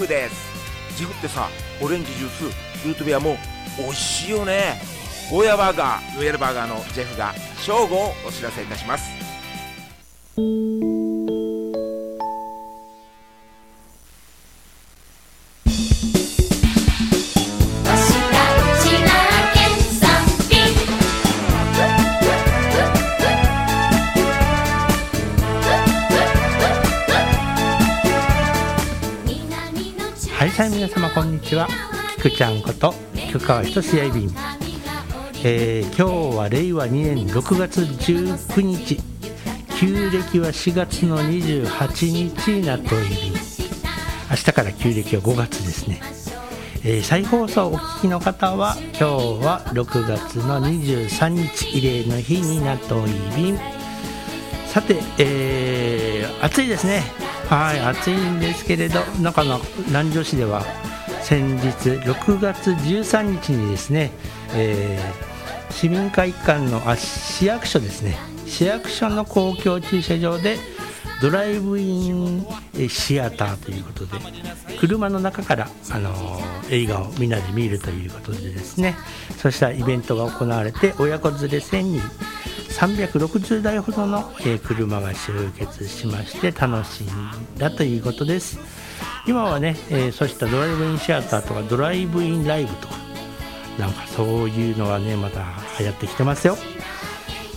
フです。ジフってさオレンジジュースルートビアも美味しいよね。ゴーヤバーガーロイヤルバーガーのジェフが正午をお知らせいたします。さい皆様こんにちは。菊ちゃんこと菊川仁志やいびん、えー、今日は令和2年6月19日。旧暦は4月の28日になっており明日から旧暦は5月ですね、えー、再放送お聞きの方は今日は6月の23日慰霊の日になっておりさて、えー、暑いですね。はい暑いんですけれど中の南城市では先日6月13日にですね、えー、市民会館のあ市役所ですね。市役所の公共駐車場でドライブインシアターということで車の中から、あのー、映画をみんなで見るということでですね。そうしたイベントが行われて親子連れ1000人360台ほどの、え車が集結しまして楽しんだということです。今はね、え、そうしたドライブインシアターとかドライブインライブとかなんかそういうのがねまた流行ってきてますよ。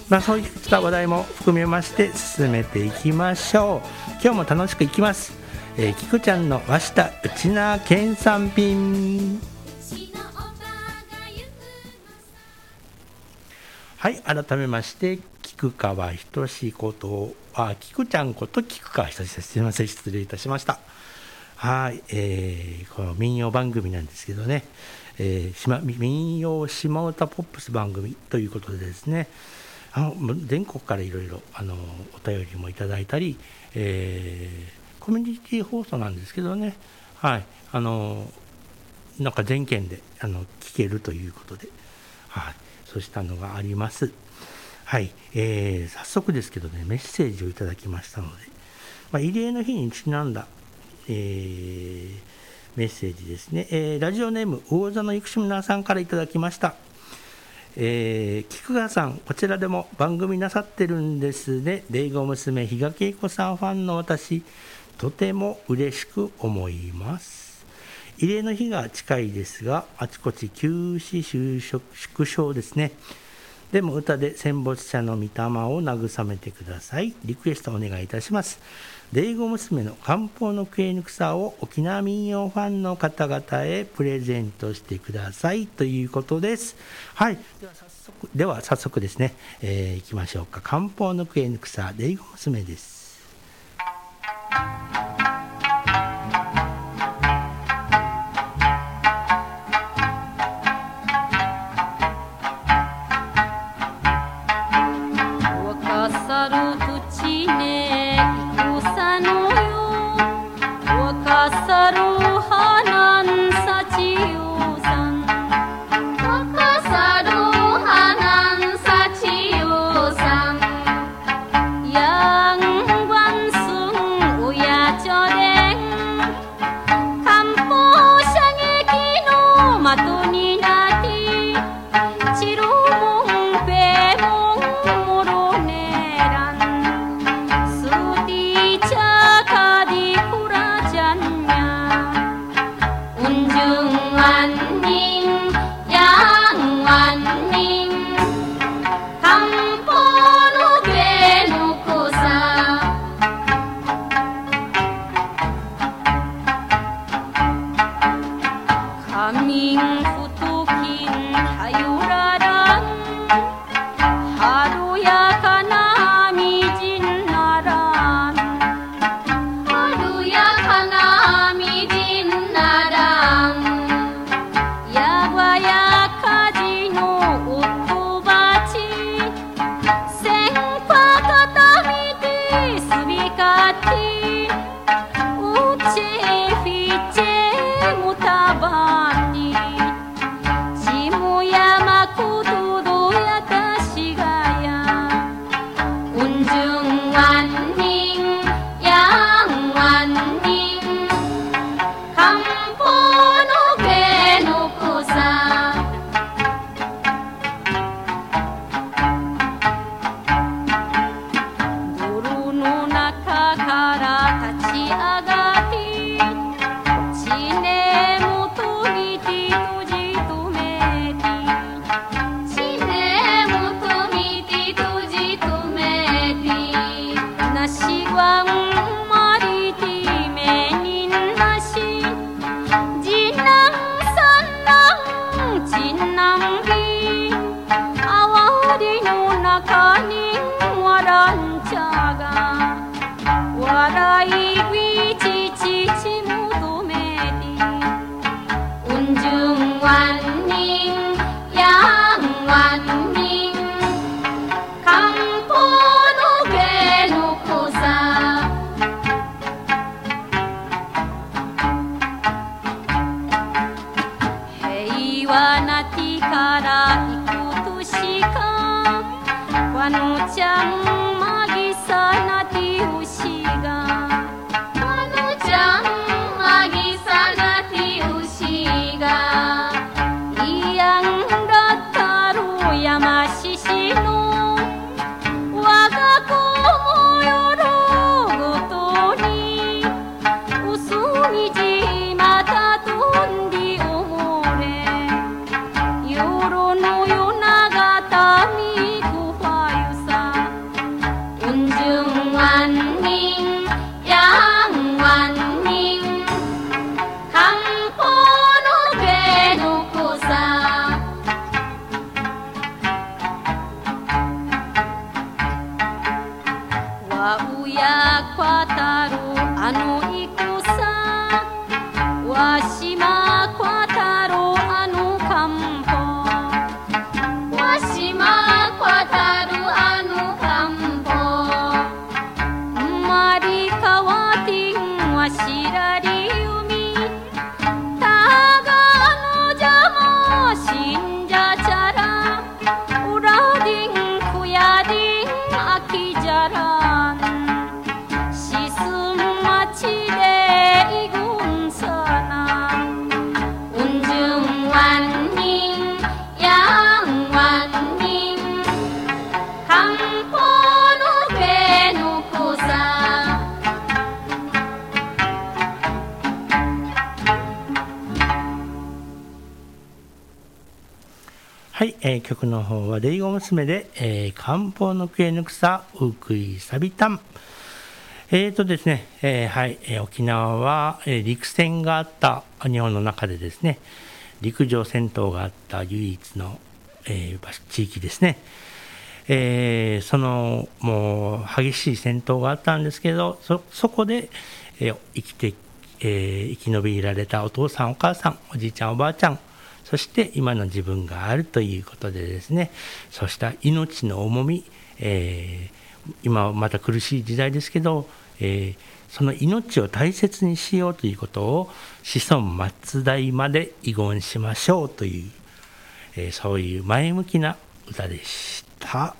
まあそういった話題も含めまして進めていきましょう。今日も楽しくいきます、えー、キクちゃんの和下内縄県産品はい改めまして菊川仁ことあ菊ちゃんこと菊川仁ですすみません失礼いたしました。はい、えー、この民謡番組なんですけどね、えー、民謡島唄ポップス番組ということでですね。あの全国からいろいろお便りもいただいたり、えー、コミュニティ放送なんですけどね。はいあのなんか全県であの聞けるということで、はい、そうしたのがあります。はい、えー、早速ですけどね、メッセージをいただきましたので、まあ、慰霊の日にちなんだ、えー、メッセージですね、えー、ラジオネーム、魚座のゆくしむなさんからいただきました。えー、菊川さん、こちらでも番組なさってるんですね。霊子娘、比嘉恵子さんファンの私、とても嬉しく思います。慰霊の日が近いですが、あちこち休止縮小ですね。でも歌で戦没者の御霊を慰めてください。リクエストお願いいたします。霊語娘の漢方の食えぬ草を沖縄民謡ファンの方々へプレゼントしてくださいということです。はい。では早速では早速ですね、えー、いきましょうか。漢方の食えぬ草、霊語娘です。विकाती えー、曲の方は「レイゴ娘で」えー、漢方のクエヌクサウクイサビタン」えーとですね、えー、はい、えー、沖縄は、えー、陸戦があった日本の中でですね陸上戦闘があった唯一の、えー、地域ですね、えー、そのもう激しい戦闘があったんですけどそそこで、えー、生きて、えー、生き延びられたお父さんお母さんおじいちゃんおばあちゃんそして今の自分があるということでですねそうした命の重み、えー、今また苦しい時代ですけど、えー、その命を大切にしようということを子孫末代まで遺言しましょうという、えー、そういう前向きな歌でした。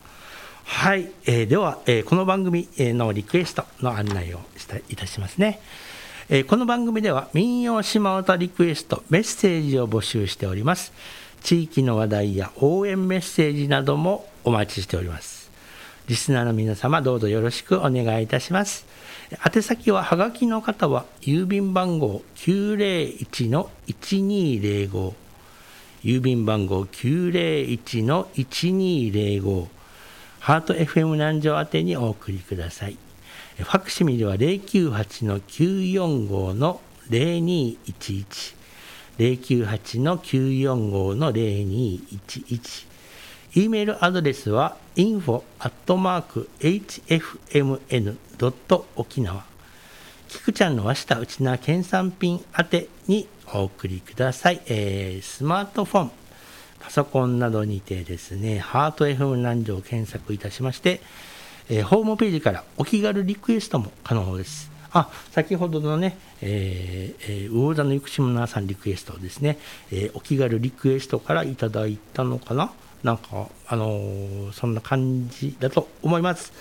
はい、えー、では、えー、この番組のリクエストの案内をしたいたしますね。えー、この番組では民謡島唄リクエストメッセージを募集しております。地域の話題や応援メッセージなどもお待ちしております。リスナーの皆様どうぞよろしくお願いいたします。宛先ははがきの方は郵便番号901-1205郵便番号901-1205ハート FM 南城宛てにお送りください。ファクシミリは098-945の0211 098-945の0211 e メールアドレスは info.hfmn. 沖縄。キクちゃんの和下内縄県産品宛てにお送りください、えー、スマートフォン。パソコンなどにてですねハート FM 南城を検索いたしましてえー、ホームページからお気軽リクエストも可能です。あ先ほどのね、えーえー、魚座の生島さんリクエストですね、えー、お気軽リクエストからいただいたのかな？なんか、あのー、そんな感じだと思います。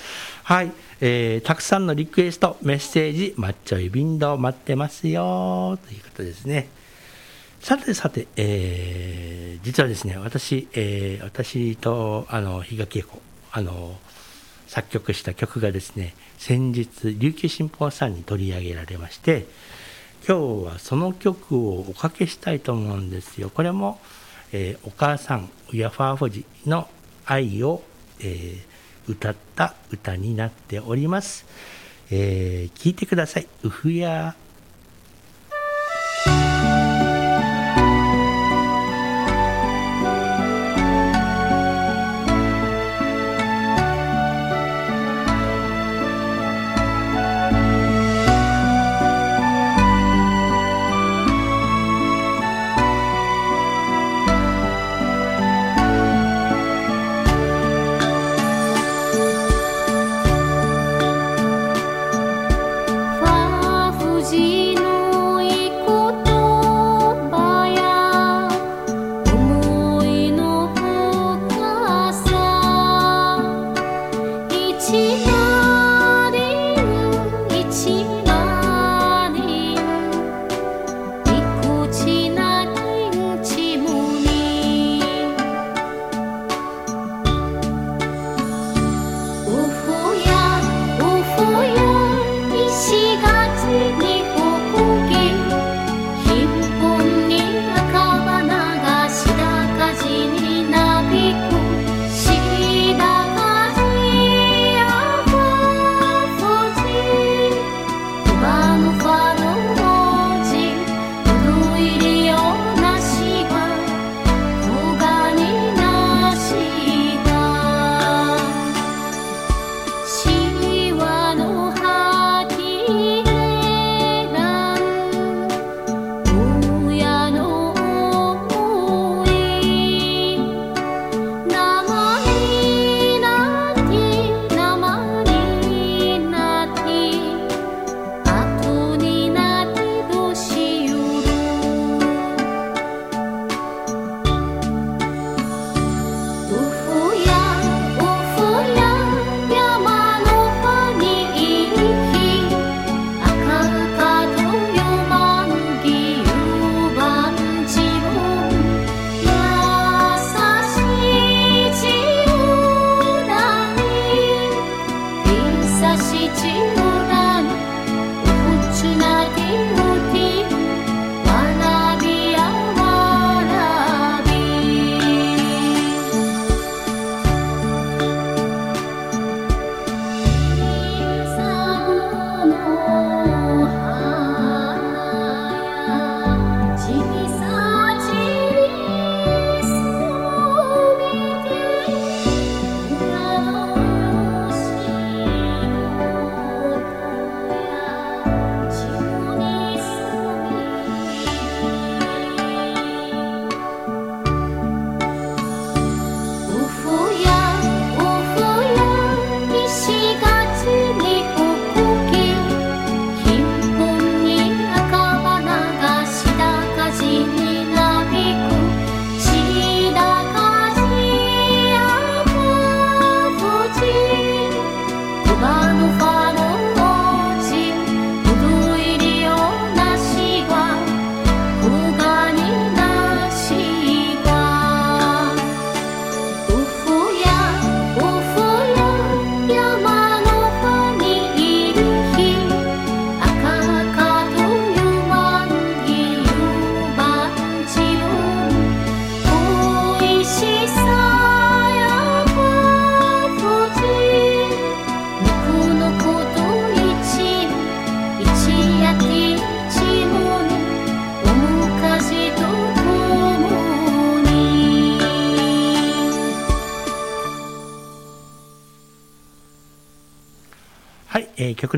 はい、えー、たくさんのリクエスト、メッセージ、マッチョイビンド待ってますよということですね。さてさて、えー、実はですね、私、えー、私と、あの、比嘉恵子、あの、作曲した曲がですね先日琉球新報さんに取り上げられまして今日はその曲をおかけしたいと思うんですよ。これも、えー、お母さんウヤファーフォジの愛を、えー、歌った歌になっております、えー、聞いてください「ウフヤ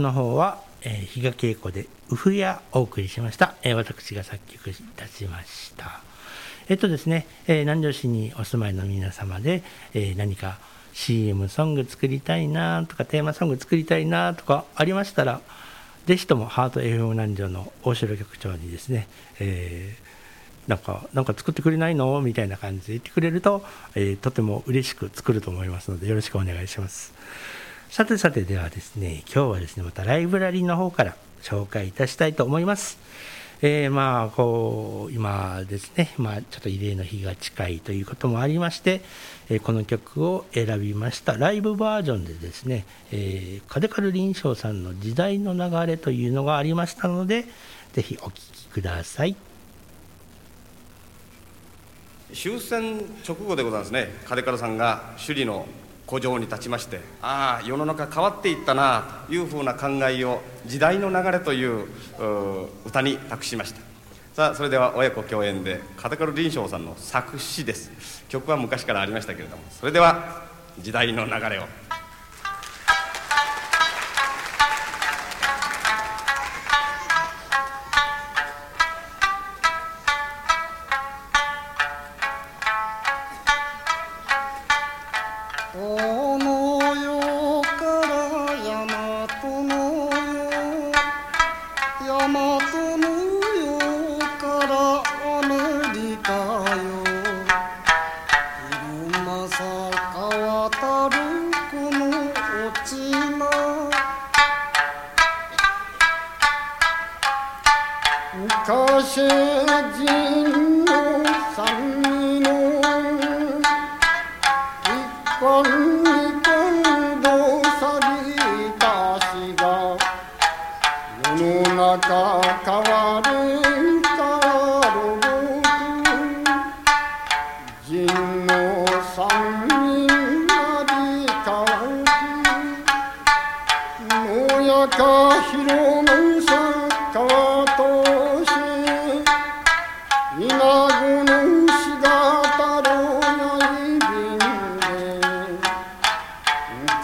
の方は、えー、比嘉恵子で「ウフヤ」お送りしました、えー、私が作曲いたしました。えっとですね、えー、南城市にお住まいの皆様で、えー、何か CM ソング作りたいなとかテーマソング作りたいなとかありましたらぜひともハート FM 南城の大城局長にですね、えー、なんかなんか作ってくれないの？みたいな感じで言ってくれると、えー、とても嬉しく作ると思いますのでよろしくお願いします。さてさてではですね今日はですねまたライブラリーの方から紹介いたしたいと思います。えー、まあこう今ですね、まあ、ちょっと慰霊の日が近いということもありまして、えー、この曲を選びましたライブバージョンでですね、えー、カデカル林章さんの「時代の流れ」というのがありましたので、ぜひお聴きください終戦直後でございますね金からさんが首里の古城に立ちましてああ世の中変わっていったなというふうな考えを「時代の流れ」という歌に託しましたさあそれでは親子共演でカタカル林章さんの作詞です曲は昔からありましたけれどもそれでは「時代の流れ」を。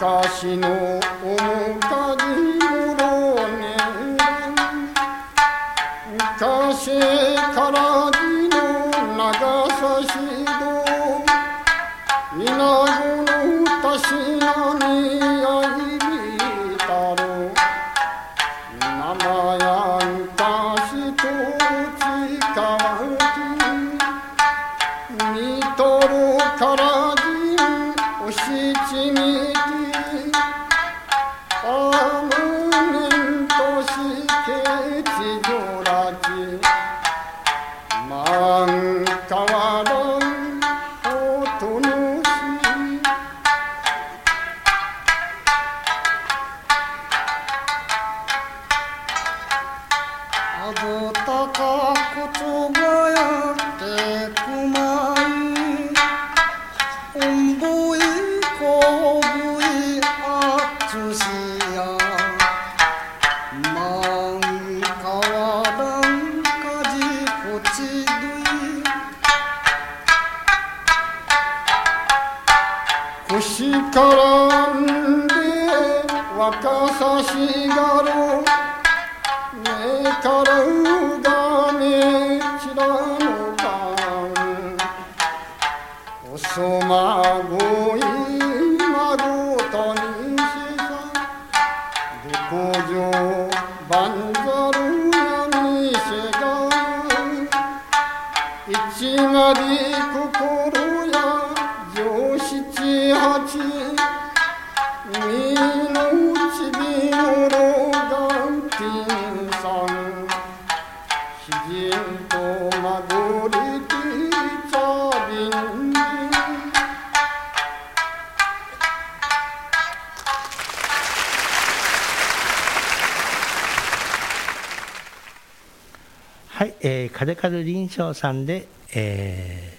昔の面影カカル臨床さんで、え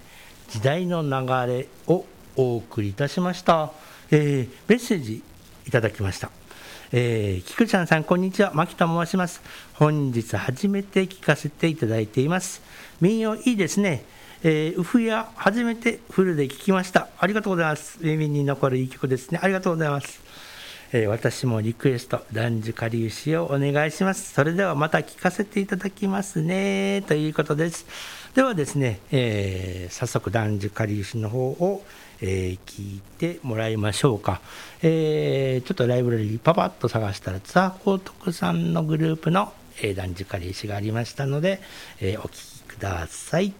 ー、時代の流れをお送りいたしました、えー、メッセージいただきました。えー、菊ちゃんさん、こんにちは。牧と申します。本日初めて聞かせていただいています。民謡いいですね。えー、ウフや初めてフルで聞きました。ありがとうございます。耳に残るいい曲ですね。ありがとうございます。えー、私もリクエスト、男女かりゆしをお願いします。それではまた聞かせていただきますね。ということです。ではですね、えー、早速男女かりゆしの方を、えー、聞いてもらいましょうか。えー、ちょっとライブラリーパパッと探したら、ツアー高徳さんのグループの、えー、男女かりゆしがありましたので、えー、お聴きください。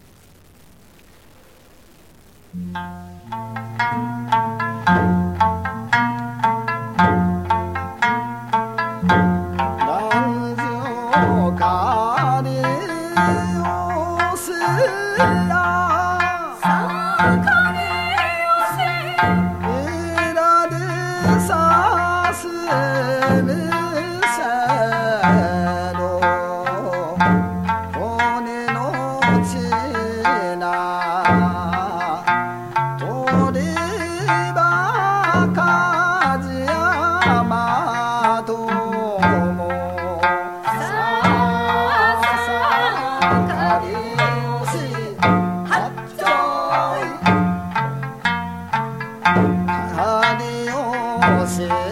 Oh adios. Eh.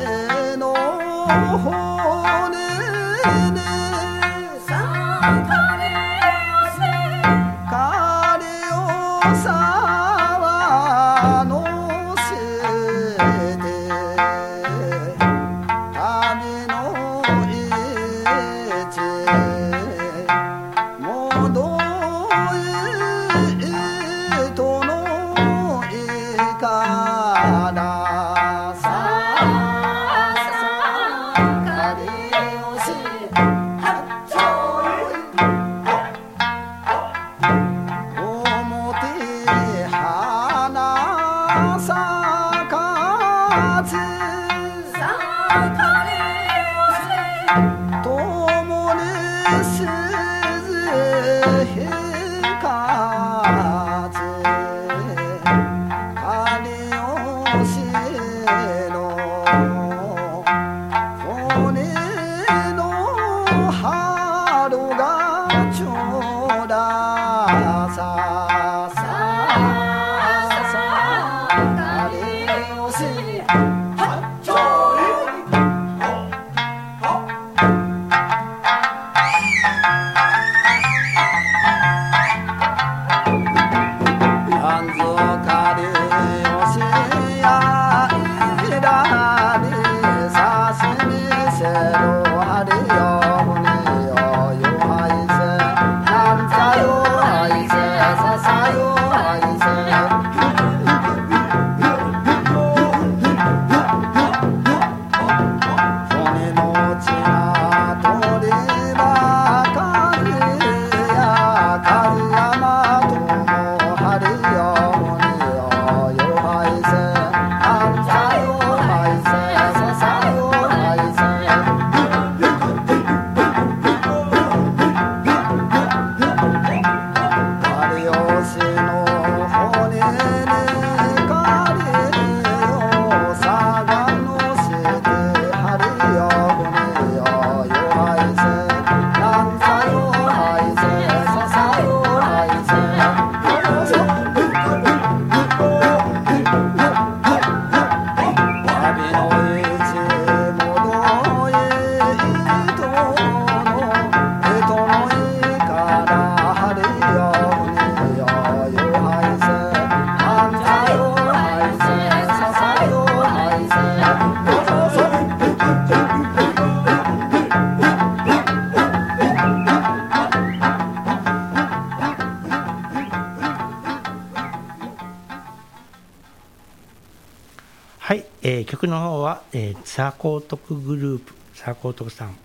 曲の方は、えー、サーコー徳グループ、サーコー徳さん、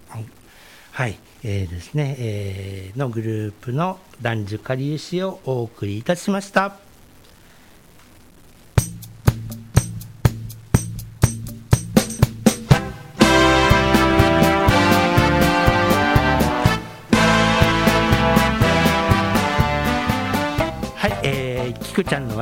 はい、えー、ですね、えー、のグループの男女かりゆしをお送りいたしました。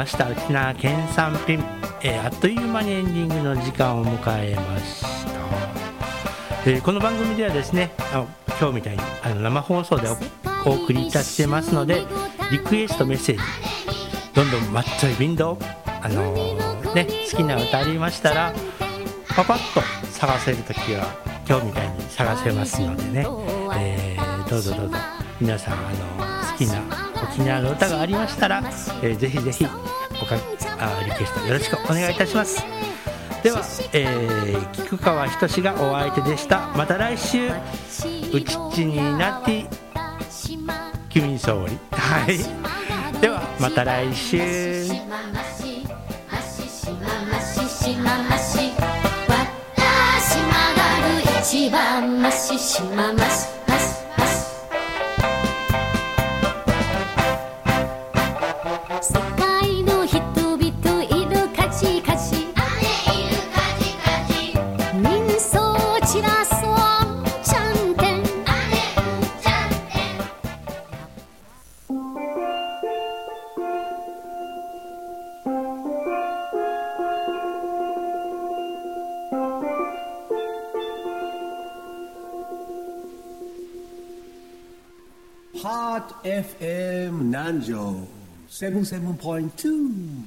くちゃんの和下沖縄県産品、えー、あっという間にエンディングの時間を迎えました、えー、この番組ではですねあの今日みたいにあの生放送でお送りいたしてますのでリクエストメッセージどんどんマッチョイビンドあのー、ね好きな歌ありましたらパパッと探せる時は今日みたいに探せますのでね、えー、どうぞどうぞ皆さんあの好きな沖縄の歌がありましたら、えー、ぜひぜひおかあリクエストよろしくお願いいたします。では、えー、菊川仁がお相手でした。また来週うちっちになって君総理。はい。ではまた来週。一番マシしまます Hot FM Nanjo 77.2.